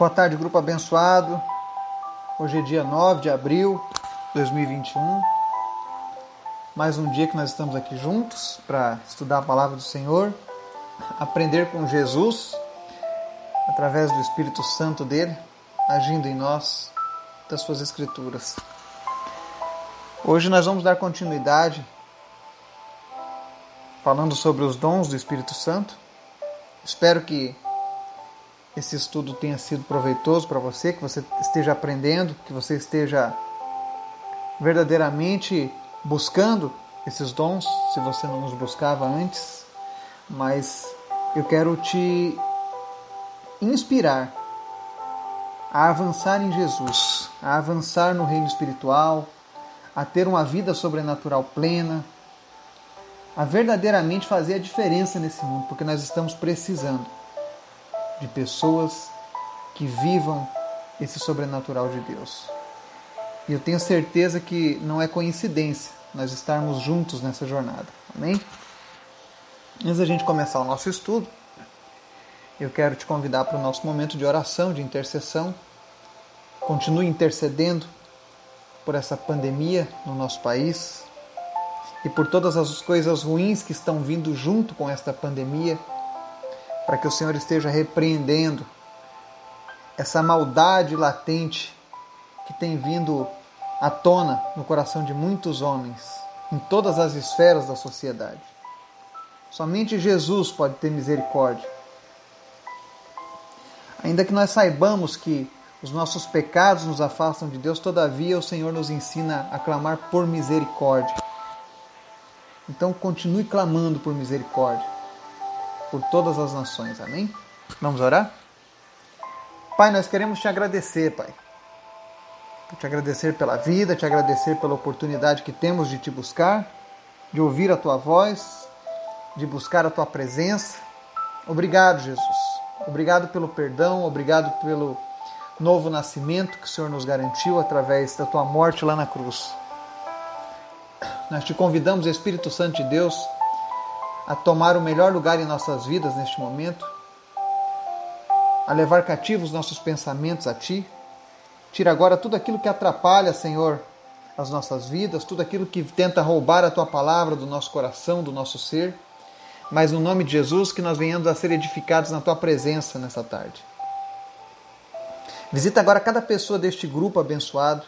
Boa tarde, grupo abençoado. Hoje é dia 9 de abril de 2021. Mais um dia que nós estamos aqui juntos para estudar a palavra do Senhor, aprender com Jesus através do Espírito Santo dele, agindo em nós das suas escrituras. Hoje nós vamos dar continuidade falando sobre os dons do Espírito Santo. Espero que esse estudo tenha sido proveitoso para você, que você esteja aprendendo, que você esteja verdadeiramente buscando esses dons, se você não os buscava antes. Mas eu quero te inspirar a avançar em Jesus, a avançar no reino espiritual, a ter uma vida sobrenatural plena, a verdadeiramente fazer a diferença nesse mundo, porque nós estamos precisando de pessoas que vivam esse sobrenatural de Deus. E eu tenho certeza que não é coincidência nós estarmos juntos nessa jornada. Amém? Antes da gente começar o nosso estudo, eu quero te convidar para o nosso momento de oração, de intercessão. Continue intercedendo por essa pandemia no nosso país e por todas as coisas ruins que estão vindo junto com esta pandemia para que o Senhor esteja repreendendo essa maldade latente que tem vindo à tona no coração de muitos homens, em todas as esferas da sociedade. Somente Jesus pode ter misericórdia. Ainda que nós saibamos que os nossos pecados nos afastam de Deus, todavia o Senhor nos ensina a clamar por misericórdia. Então continue clamando por misericórdia por todas as nações. Amém? Vamos orar? Pai, nós queremos te agradecer, Pai. Te agradecer pela vida, te agradecer pela oportunidade que temos de te buscar, de ouvir a tua voz, de buscar a tua presença. Obrigado, Jesus. Obrigado pelo perdão, obrigado pelo novo nascimento que o Senhor nos garantiu através da tua morte lá na cruz. Nós te convidamos, Espírito Santo de Deus, a tomar o melhor lugar em nossas vidas neste momento, a levar cativos nossos pensamentos a Ti. Tira agora tudo aquilo que atrapalha, Senhor, as nossas vidas, tudo aquilo que tenta roubar a Tua palavra do nosso coração, do nosso ser. Mas no nome de Jesus, que nós venhamos a ser edificados na Tua presença nessa tarde. Visita agora cada pessoa deste grupo abençoado.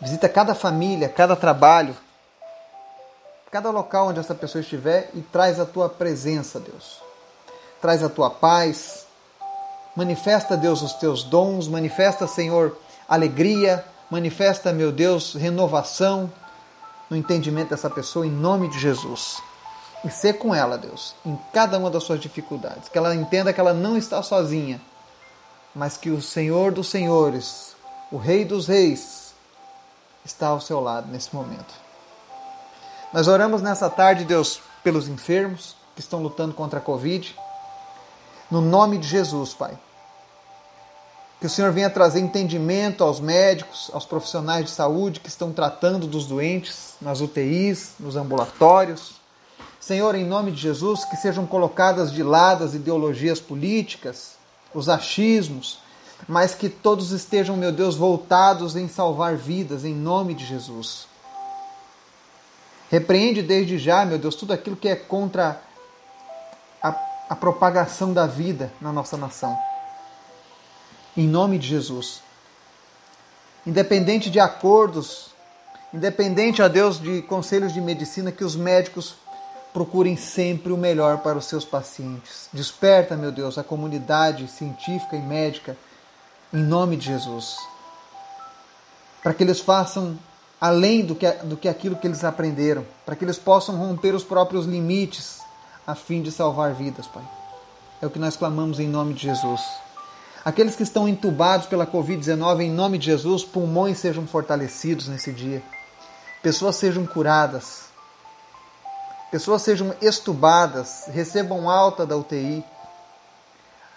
Visita cada família, cada trabalho, cada local onde essa pessoa estiver e traz a tua presença, Deus. Traz a tua paz. Manifesta, Deus, os teus dons. Manifesta, Senhor, alegria. Manifesta, meu Deus, renovação no entendimento dessa pessoa em nome de Jesus. E ser com ela, Deus, em cada uma das suas dificuldades. Que ela entenda que ela não está sozinha, mas que o Senhor dos Senhores, o Rei dos Reis, está ao seu lado nesse momento. Nós oramos nessa tarde, Deus, pelos enfermos que estão lutando contra a Covid. No nome de Jesus, Pai. Que o Senhor venha trazer entendimento aos médicos, aos profissionais de saúde que estão tratando dos doentes nas UTIs, nos ambulatórios. Senhor, em nome de Jesus, que sejam colocadas de lado as ideologias políticas, os achismos, mas que todos estejam, meu Deus, voltados em salvar vidas, em nome de Jesus. Repreende desde já, meu Deus, tudo aquilo que é contra a, a propagação da vida na nossa nação. Em nome de Jesus. Independente de acordos, independente, a Deus, de conselhos de medicina, que os médicos procurem sempre o melhor para os seus pacientes. Desperta, meu Deus, a comunidade científica e médica, em nome de Jesus. Para que eles façam além do que, do que aquilo que eles aprenderam, para que eles possam romper os próprios limites a fim de salvar vidas, Pai. É o que nós clamamos em nome de Jesus. Aqueles que estão entubados pela Covid-19, em nome de Jesus, pulmões sejam fortalecidos nesse dia. Pessoas sejam curadas. Pessoas sejam estubadas, recebam alta da UTI.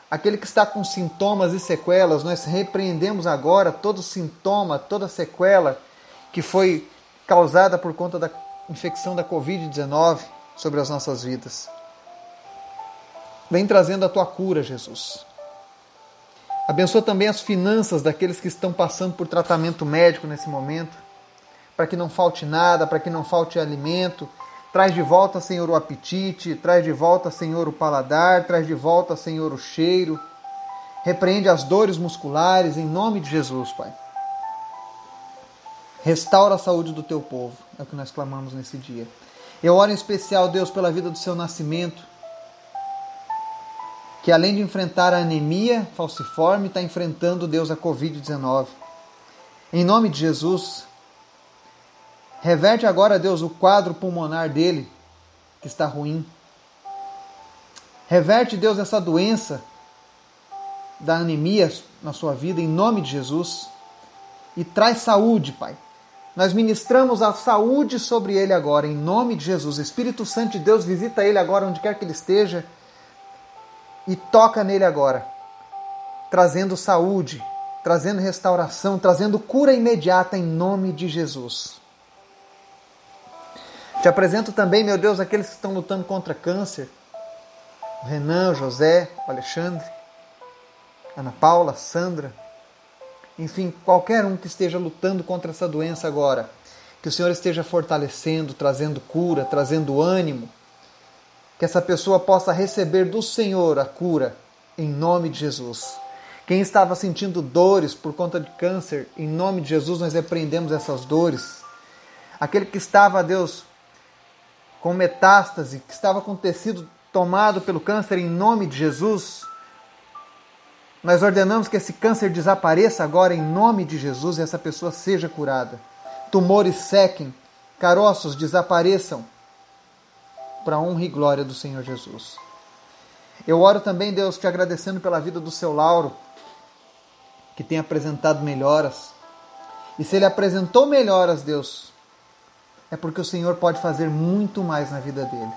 Aquele que está com sintomas e sequelas, nós repreendemos agora todo sintoma, toda sequela que foi causada por conta da infecção da Covid-19 sobre as nossas vidas. Vem trazendo a tua cura, Jesus. Abençoa também as finanças daqueles que estão passando por tratamento médico nesse momento, para que não falte nada, para que não falte alimento. Traz de volta, Senhor, o apetite, traz de volta, Senhor, o paladar, traz de volta, Senhor, o cheiro. Repreende as dores musculares em nome de Jesus, Pai. Restaura a saúde do teu povo, é o que nós clamamos nesse dia. Eu oro em especial, Deus, pela vida do seu nascimento, que além de enfrentar a anemia falciforme, está enfrentando, Deus, a Covid-19. Em nome de Jesus, reverte agora, Deus, o quadro pulmonar dele, que está ruim. Reverte, Deus, essa doença da anemia na sua vida, em nome de Jesus. E traz saúde, Pai. Nós ministramos a saúde sobre ele agora, em nome de Jesus. Espírito Santo de Deus, visita ele agora, onde quer que ele esteja, e toca nele agora, trazendo saúde, trazendo restauração, trazendo cura imediata em nome de Jesus. Te apresento também, meu Deus, aqueles que estão lutando contra câncer: o Renan, o José, o Alexandre, Ana Paula, Sandra enfim, qualquer um que esteja lutando contra essa doença agora, que o Senhor esteja fortalecendo, trazendo cura, trazendo ânimo, que essa pessoa possa receber do Senhor a cura, em nome de Jesus. Quem estava sentindo dores por conta de câncer, em nome de Jesus nós repreendemos essas dores. Aquele que estava, Deus, com metástase, que estava com tecido tomado pelo câncer, em nome de Jesus, nós ordenamos que esse câncer desapareça agora em nome de Jesus e essa pessoa seja curada. Tumores sequem, caroços desapareçam para a honra e glória do Senhor Jesus. Eu oro também, Deus, te agradecendo pela vida do seu Lauro, que tem apresentado melhoras. E se ele apresentou melhoras, Deus, é porque o Senhor pode fazer muito mais na vida dele.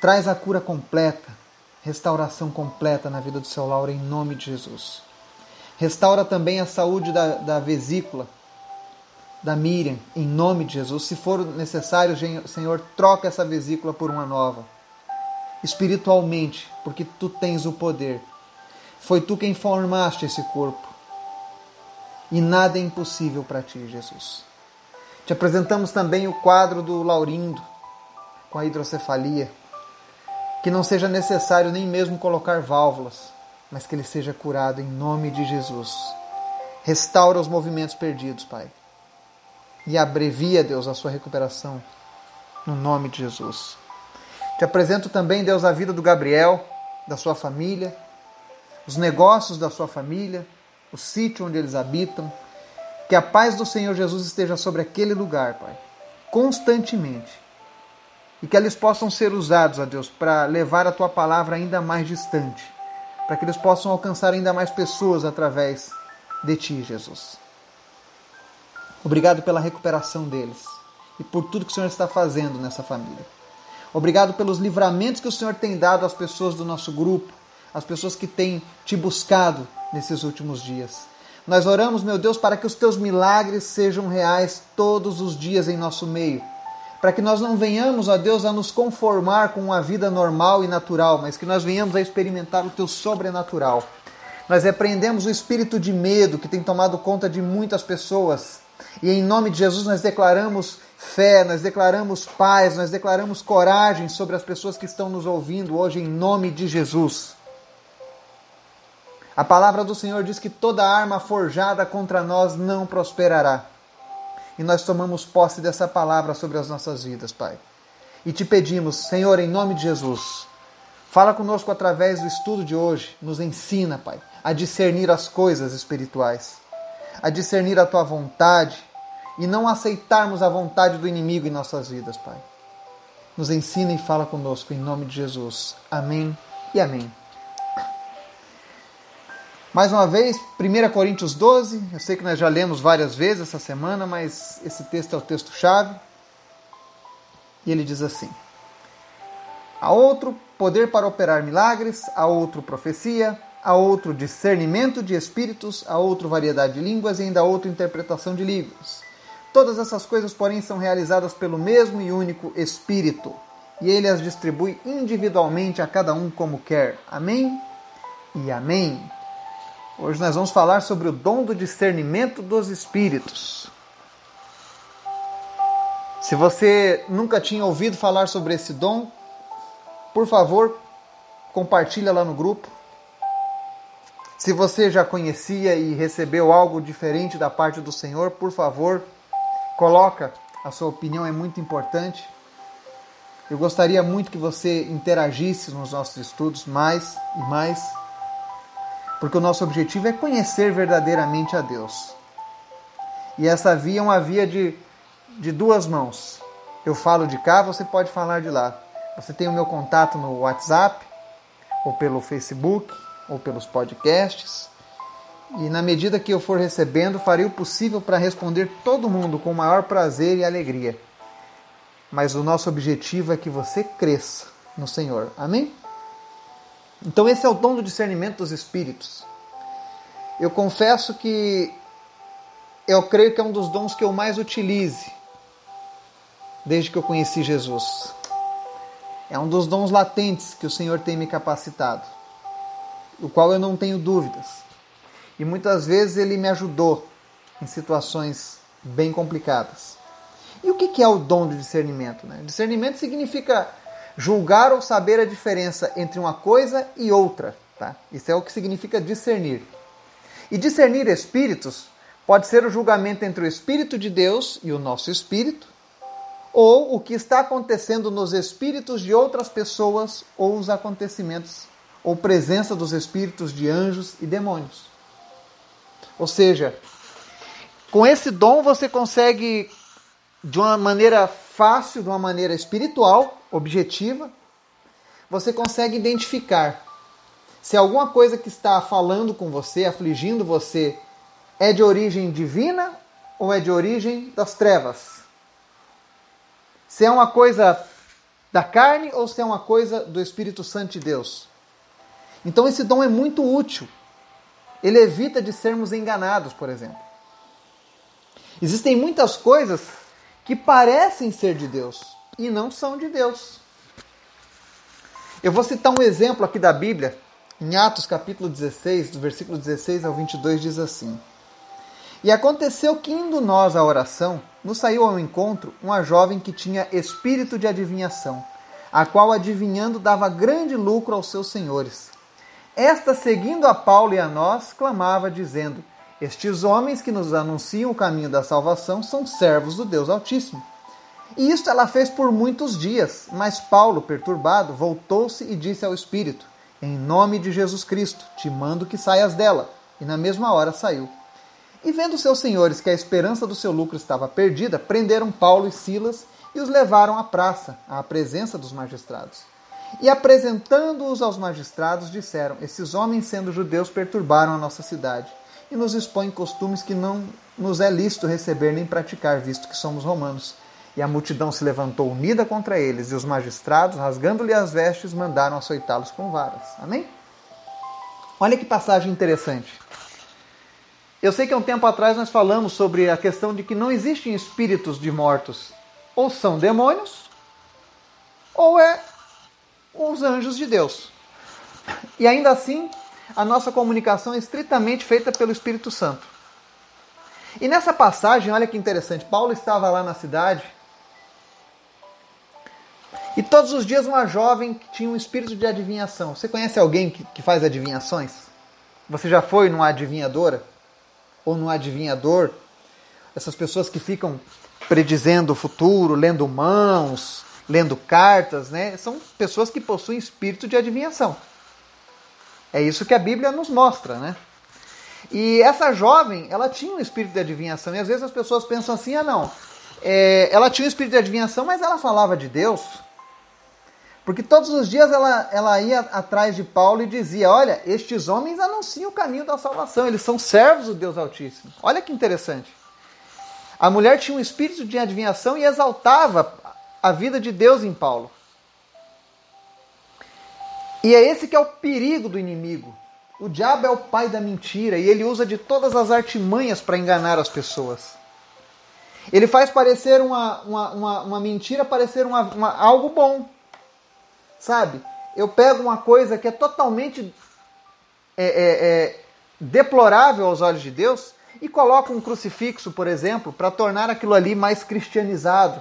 Traz a cura completa, restauração completa na vida do seu Laura, em nome de Jesus. Restaura também a saúde da, da vesícula da Miriam, em nome de Jesus. Se for necessário, Senhor, troca essa vesícula por uma nova. Espiritualmente, porque tu tens o poder. Foi tu quem formaste esse corpo. E nada é impossível para ti, Jesus. Te apresentamos também o quadro do Laurindo, com a hidrocefalia que não seja necessário nem mesmo colocar válvulas, mas que ele seja curado em nome de Jesus. Restaura os movimentos perdidos, Pai. E abrevia, Deus, a sua recuperação, no nome de Jesus. Te apresento também, Deus, a vida do Gabriel, da sua família, os negócios da sua família, o sítio onde eles habitam. Que a paz do Senhor Jesus esteja sobre aquele lugar, Pai, constantemente e que eles possam ser usados, ó Deus, para levar a tua palavra ainda mais distante, para que eles possam alcançar ainda mais pessoas através de ti, Jesus. Obrigado pela recuperação deles e por tudo que o Senhor está fazendo nessa família. Obrigado pelos livramentos que o Senhor tem dado às pessoas do nosso grupo, às pessoas que têm te buscado nesses últimos dias. Nós oramos, meu Deus, para que os teus milagres sejam reais todos os dias em nosso meio para que nós não venhamos, ó Deus, a nos conformar com uma vida normal e natural, mas que nós venhamos a experimentar o teu sobrenatural. Nós repreendemos o espírito de medo que tem tomado conta de muitas pessoas. E em nome de Jesus nós declaramos fé, nós declaramos paz, nós declaramos coragem sobre as pessoas que estão nos ouvindo hoje em nome de Jesus. A palavra do Senhor diz que toda arma forjada contra nós não prosperará e nós tomamos posse dessa palavra sobre as nossas vidas, Pai. E te pedimos, Senhor, em nome de Jesus, fala conosco através do estudo de hoje, nos ensina, Pai, a discernir as coisas espirituais, a discernir a tua vontade e não aceitarmos a vontade do inimigo em nossas vidas, Pai. Nos ensina e fala conosco em nome de Jesus. Amém e amém. Mais uma vez, 1 Coríntios 12, eu sei que nós já lemos várias vezes essa semana, mas esse texto é o texto-chave. E ele diz assim: Há outro poder para operar milagres, há outro profecia, há outro discernimento de espíritos, há outro variedade de línguas e ainda outra interpretação de línguas. Todas essas coisas, porém, são realizadas pelo mesmo e único Espírito, e ele as distribui individualmente a cada um como quer. Amém e amém. Hoje nós vamos falar sobre o dom do discernimento dos espíritos. Se você nunca tinha ouvido falar sobre esse dom, por favor, compartilha lá no grupo. Se você já conhecia e recebeu algo diferente da parte do Senhor, por favor, coloca. A sua opinião é muito importante. Eu gostaria muito que você interagisse nos nossos estudos mais e mais, porque o nosso objetivo é conhecer verdadeiramente a Deus. E essa via é uma via de, de duas mãos. Eu falo de cá, você pode falar de lá. Você tem o meu contato no WhatsApp, ou pelo Facebook, ou pelos podcasts. E na medida que eu for recebendo, farei o possível para responder todo mundo com o maior prazer e alegria mas o nosso objetivo é que você cresça no Senhor. Amém? Então, esse é o dom do discernimento dos espíritos. Eu confesso que eu creio que é um dos dons que eu mais utilize desde que eu conheci Jesus. É um dos dons latentes que o Senhor tem me capacitado, o qual eu não tenho dúvidas. E muitas vezes ele me ajudou em situações bem complicadas. E o que é o dom de discernimento? Né? Discernimento significa julgar ou saber a diferença entre uma coisa e outra. Tá? Isso é o que significa discernir. E discernir espíritos pode ser o julgamento entre o Espírito de Deus e o nosso espírito, ou o que está acontecendo nos espíritos de outras pessoas, ou os acontecimentos, ou presença dos espíritos de anjos e demônios. Ou seja, com esse dom você consegue de uma maneira fácil, de uma maneira espiritual, objetiva, você consegue identificar se alguma coisa que está falando com você, afligindo você, é de origem divina ou é de origem das trevas. Se é uma coisa da carne ou se é uma coisa do Espírito Santo de Deus. Então esse dom é muito útil. Ele evita de sermos enganados, por exemplo. Existem muitas coisas que parecem ser de Deus e não são de Deus. Eu vou citar um exemplo aqui da Bíblia, em Atos capítulo 16, do versículo 16 ao 22, diz assim: E aconteceu que, indo nós à oração, nos saiu ao encontro uma jovem que tinha espírito de adivinhação, a qual, adivinhando, dava grande lucro aos seus senhores. Esta, seguindo a Paulo e a nós, clamava, dizendo: estes homens que nos anunciam o caminho da salvação são servos do Deus Altíssimo. E isto ela fez por muitos dias, mas Paulo, perturbado, voltou-se e disse ao Espírito: Em nome de Jesus Cristo, te mando que saias dela. E na mesma hora saiu. E vendo seus senhores que a esperança do seu lucro estava perdida, prenderam Paulo e Silas e os levaram à praça, à presença dos magistrados. E apresentando-os aos magistrados, disseram: Esses homens, sendo judeus, perturbaram a nossa cidade e nos expõe costumes que não nos é lícito receber nem praticar, visto que somos romanos. E a multidão se levantou unida contra eles, e os magistrados, rasgando-lhe as vestes, mandaram açoitá-los com varas. Amém? Olha que passagem interessante. Eu sei que há um tempo atrás nós falamos sobre a questão de que não existem espíritos de mortos. Ou são demônios, ou é os anjos de Deus. E ainda assim, a nossa comunicação é estritamente feita pelo Espírito Santo. E nessa passagem, olha que interessante, Paulo estava lá na cidade e todos os dias uma jovem que tinha um espírito de adivinhação. Você conhece alguém que, que faz adivinhações? Você já foi numa adivinhadora? Ou num adivinhador? Essas pessoas que ficam predizendo o futuro, lendo mãos, lendo cartas, né? São pessoas que possuem espírito de adivinhação. É isso que a Bíblia nos mostra, né? E essa jovem, ela tinha um espírito de adivinhação. E às vezes as pessoas pensam assim: ah, não, é, ela tinha um espírito de adivinhação, mas ela falava de Deus. Porque todos os dias ela, ela ia atrás de Paulo e dizia: Olha, estes homens anunciam o caminho da salvação, eles são servos do Deus Altíssimo. Olha que interessante. A mulher tinha um espírito de adivinhação e exaltava a vida de Deus em Paulo. E é esse que é o perigo do inimigo. O diabo é o pai da mentira e ele usa de todas as artimanhas para enganar as pessoas. Ele faz parecer uma, uma, uma, uma mentira parecer uma, uma, algo bom. Sabe? Eu pego uma coisa que é totalmente é, é, é, deplorável aos olhos de Deus e coloco um crucifixo, por exemplo, para tornar aquilo ali mais cristianizado.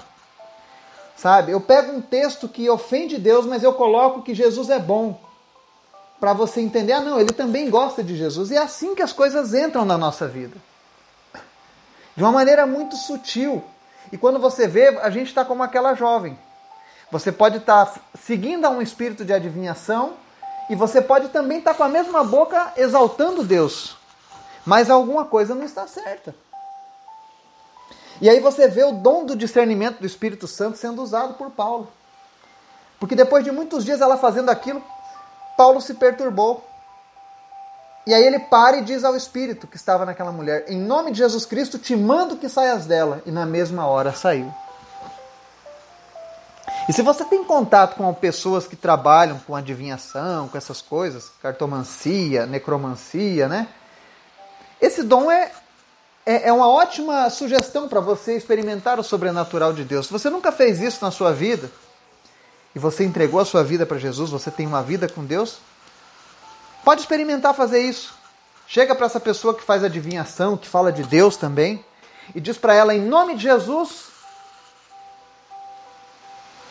Sabe? Eu pego um texto que ofende Deus, mas eu coloco que Jesus é bom. Para você entender, ah, não, ele também gosta de Jesus. E é assim que as coisas entram na nossa vida. De uma maneira muito sutil. E quando você vê, a gente está como aquela jovem. Você pode estar tá seguindo a um espírito de adivinhação e você pode também estar tá com a mesma boca exaltando Deus. Mas alguma coisa não está certa. E aí você vê o dom do discernimento do Espírito Santo sendo usado por Paulo. Porque depois de muitos dias ela fazendo aquilo, Paulo se perturbou. E aí ele para e diz ao Espírito que estava naquela mulher: Em nome de Jesus Cristo, te mando que saias dela. E na mesma hora saiu. E se você tem contato com pessoas que trabalham com adivinhação, com essas coisas, cartomancia, necromancia, né? Esse dom é, é, é uma ótima sugestão para você experimentar o sobrenatural de Deus. Se você nunca fez isso na sua vida, e você entregou a sua vida para Jesus, você tem uma vida com Deus, pode experimentar fazer isso. Chega para essa pessoa que faz adivinhação, que fala de Deus também, e diz para ela, em nome de Jesus,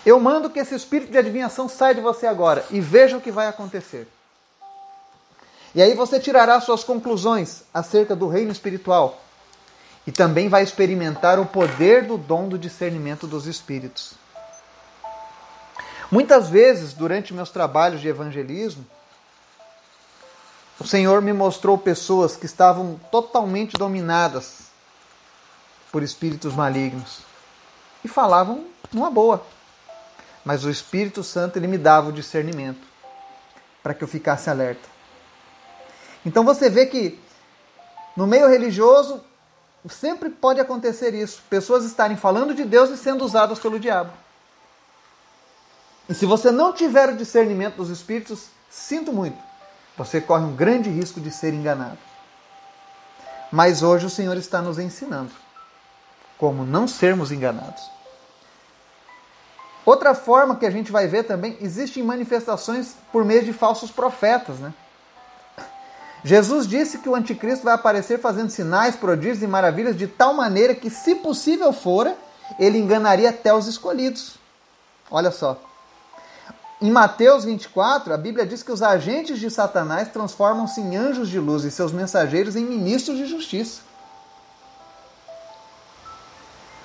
eu mando que esse espírito de adivinhação saia de você agora e veja o que vai acontecer. E aí você tirará suas conclusões acerca do reino espiritual e também vai experimentar o poder do dom do discernimento dos espíritos. Muitas vezes, durante meus trabalhos de evangelismo, o Senhor me mostrou pessoas que estavam totalmente dominadas por espíritos malignos e falavam numa boa mas o Espírito Santo ele me dava o discernimento para que eu ficasse alerta. Então você vê que no meio religioso sempre pode acontecer isso, pessoas estarem falando de Deus e sendo usadas pelo diabo. E se você não tiver o discernimento dos espíritos, sinto muito, você corre um grande risco de ser enganado. Mas hoje o Senhor está nos ensinando como não sermos enganados. Outra forma que a gente vai ver também, existem manifestações por meio de falsos profetas, né? Jesus disse que o anticristo vai aparecer fazendo sinais, prodígios e maravilhas de tal maneira que, se possível fora, ele enganaria até os escolhidos. Olha só. Em Mateus 24, a Bíblia diz que os agentes de Satanás transformam-se em anjos de luz e seus mensageiros em ministros de justiça.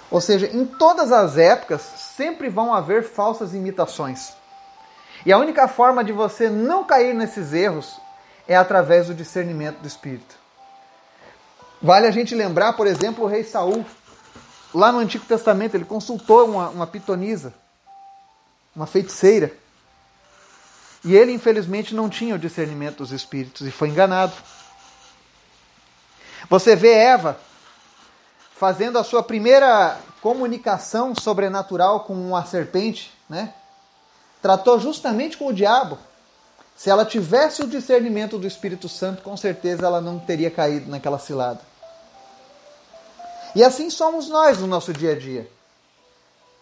Ou seja, em todas as épocas sempre vão haver falsas imitações. E a única forma de você não cair nesses erros é através do discernimento do Espírito. Vale a gente lembrar, por exemplo, o rei Saul. Lá no Antigo Testamento, ele consultou uma, uma pitonisa, uma feiticeira. E ele, infelizmente, não tinha o discernimento dos espíritos e foi enganado. Você vê Eva fazendo a sua primeira comunicação sobrenatural com uma serpente, né? Tratou justamente com o diabo. Se ela tivesse o discernimento do Espírito Santo, com certeza ela não teria caído naquela cilada. E assim somos nós no nosso dia a dia.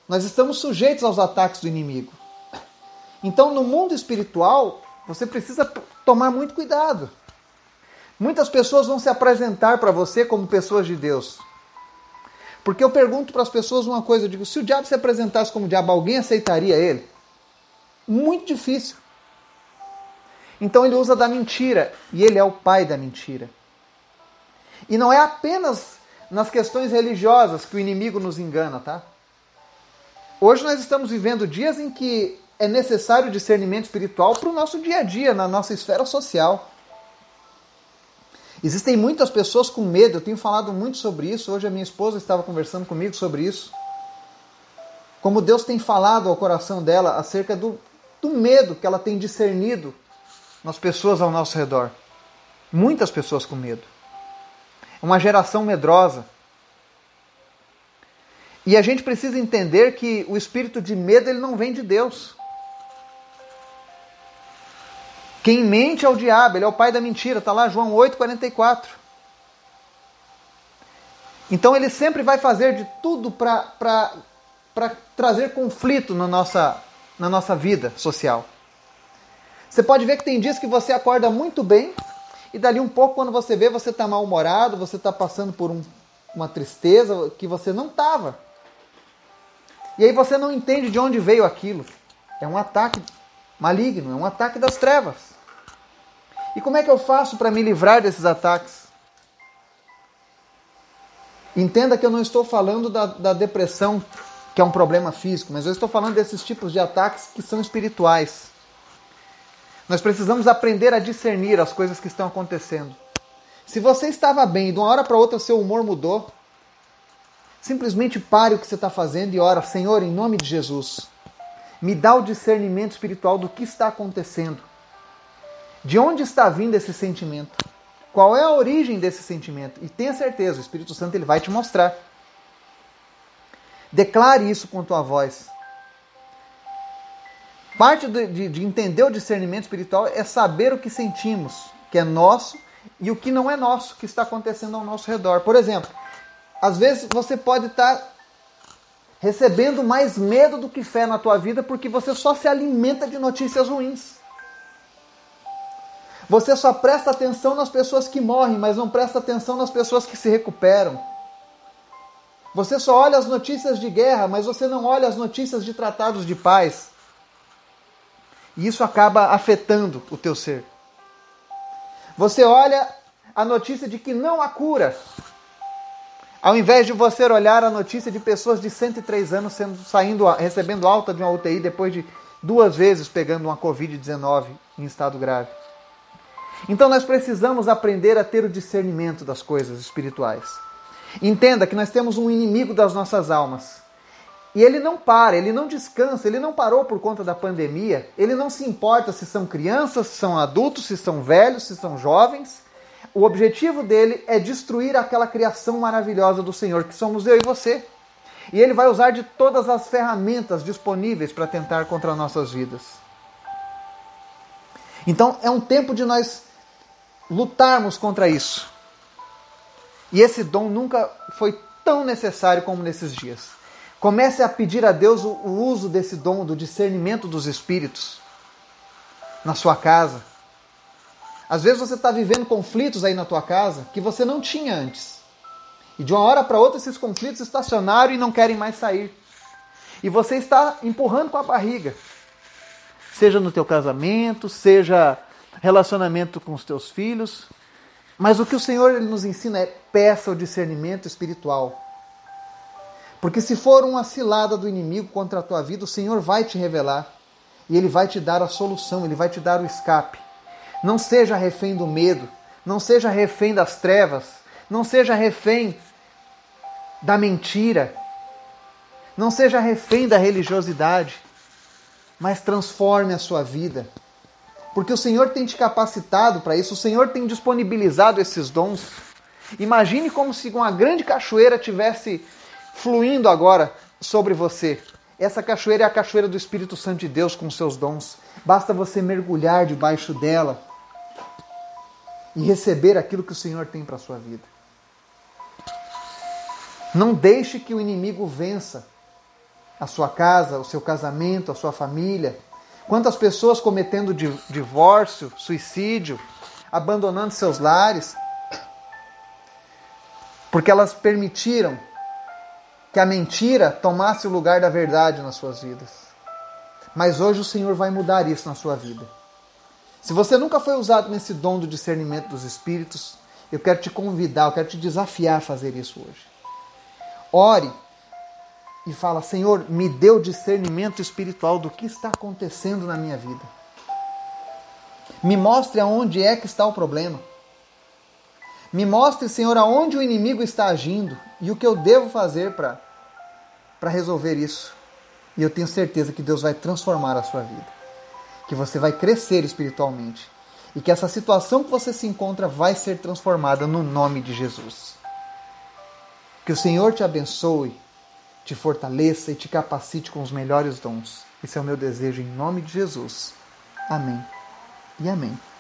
Nós estamos sujeitos aos ataques do inimigo. Então, no mundo espiritual, você precisa tomar muito cuidado. Muitas pessoas vão se apresentar para você como pessoas de Deus, porque eu pergunto para as pessoas uma coisa, eu digo, se o diabo se apresentasse como diabo, alguém aceitaria ele? Muito difícil. Então ele usa da mentira, e ele é o pai da mentira. E não é apenas nas questões religiosas que o inimigo nos engana, tá? Hoje nós estamos vivendo dias em que é necessário discernimento espiritual para o nosso dia a dia, na nossa esfera social. Existem muitas pessoas com medo, eu tenho falado muito sobre isso. Hoje a minha esposa estava conversando comigo sobre isso. Como Deus tem falado ao coração dela acerca do, do medo que ela tem discernido nas pessoas ao nosso redor. Muitas pessoas com medo. Uma geração medrosa. E a gente precisa entender que o espírito de medo ele não vem de Deus. Quem mente é o diabo, ele é o pai da mentira, está lá João 8,44. Então ele sempre vai fazer de tudo para trazer conflito na nossa, na nossa vida social. Você pode ver que tem dias que você acorda muito bem E dali um pouco, quando você vê, você está mal-humorado, você está passando por um, uma tristeza que você não estava. E aí você não entende de onde veio aquilo. É um ataque maligno, é um ataque das trevas. E como é que eu faço para me livrar desses ataques? Entenda que eu não estou falando da, da depressão, que é um problema físico, mas eu estou falando desses tipos de ataques que são espirituais. Nós precisamos aprender a discernir as coisas que estão acontecendo. Se você estava bem e de uma hora para outra seu humor mudou, simplesmente pare o que você está fazendo e ora, Senhor, em nome de Jesus, me dá o discernimento espiritual do que está acontecendo. De onde está vindo esse sentimento? Qual é a origem desse sentimento? E tenha certeza, o Espírito Santo ele vai te mostrar. Declare isso com tua voz. Parte de, de, de, entender o discernimento espiritual é saber o que sentimos, que é nosso, e o que não é nosso, que está acontecendo ao nosso redor. Por exemplo, às vezes você pode estar recebendo mais medo do que fé na tua vida porque você só se alimenta de notícias ruins. Você só presta atenção nas pessoas que morrem, mas não presta atenção nas pessoas que se recuperam. Você só olha as notícias de guerra, mas você não olha as notícias de tratados de paz. E isso acaba afetando o teu ser. Você olha a notícia de que não há cura, ao invés de você olhar a notícia de pessoas de 103 anos sendo, saindo, recebendo alta de uma UTI depois de duas vezes pegando uma Covid-19 em estado grave. Então nós precisamos aprender a ter o discernimento das coisas espirituais. Entenda que nós temos um inimigo das nossas almas. E ele não para, ele não descansa, ele não parou por conta da pandemia, ele não se importa se são crianças, se são adultos, se são velhos, se são jovens. O objetivo dele é destruir aquela criação maravilhosa do Senhor, que somos eu e você. E ele vai usar de todas as ferramentas disponíveis para tentar contra nossas vidas. Então é um tempo de nós lutarmos contra isso. E esse dom nunca foi tão necessário como nesses dias. Comece a pedir a Deus o uso desse dom do discernimento dos espíritos na sua casa. Às vezes você está vivendo conflitos aí na tua casa que você não tinha antes. E de uma hora para outra esses conflitos estacionaram e não querem mais sair. E você está empurrando com a barriga. Seja no teu casamento, seja relacionamento com os teus filhos. Mas o que o Senhor ele nos ensina é peça o discernimento espiritual. Porque se for uma cilada do inimigo contra a tua vida, o Senhor vai te revelar e ele vai te dar a solução, ele vai te dar o escape. Não seja refém do medo, não seja refém das trevas, não seja refém da mentira, não seja refém da religiosidade, mas transforme a sua vida porque o Senhor tem te capacitado para isso, o Senhor tem disponibilizado esses dons. Imagine como se uma grande cachoeira tivesse fluindo agora sobre você. Essa cachoeira é a cachoeira do Espírito Santo de Deus com seus dons. Basta você mergulhar debaixo dela e receber aquilo que o Senhor tem para a sua vida. Não deixe que o inimigo vença a sua casa, o seu casamento, a sua família, Quantas pessoas cometendo divórcio, suicídio, abandonando seus lares, porque elas permitiram que a mentira tomasse o lugar da verdade nas suas vidas. Mas hoje o Senhor vai mudar isso na sua vida. Se você nunca foi usado nesse dom do discernimento dos espíritos, eu quero te convidar, eu quero te desafiar a fazer isso hoje. Ore e fala: Senhor, me o discernimento espiritual do que está acontecendo na minha vida. Me mostre aonde é que está o problema. Me mostre, Senhor, aonde o inimigo está agindo e o que eu devo fazer para resolver isso. E eu tenho certeza que Deus vai transformar a sua vida. Que você vai crescer espiritualmente. E que essa situação que você se encontra vai ser transformada no nome de Jesus. Que o Senhor te abençoe te fortaleça e te capacite com os melhores dons. Esse é o meu desejo em nome de Jesus. Amém e amém.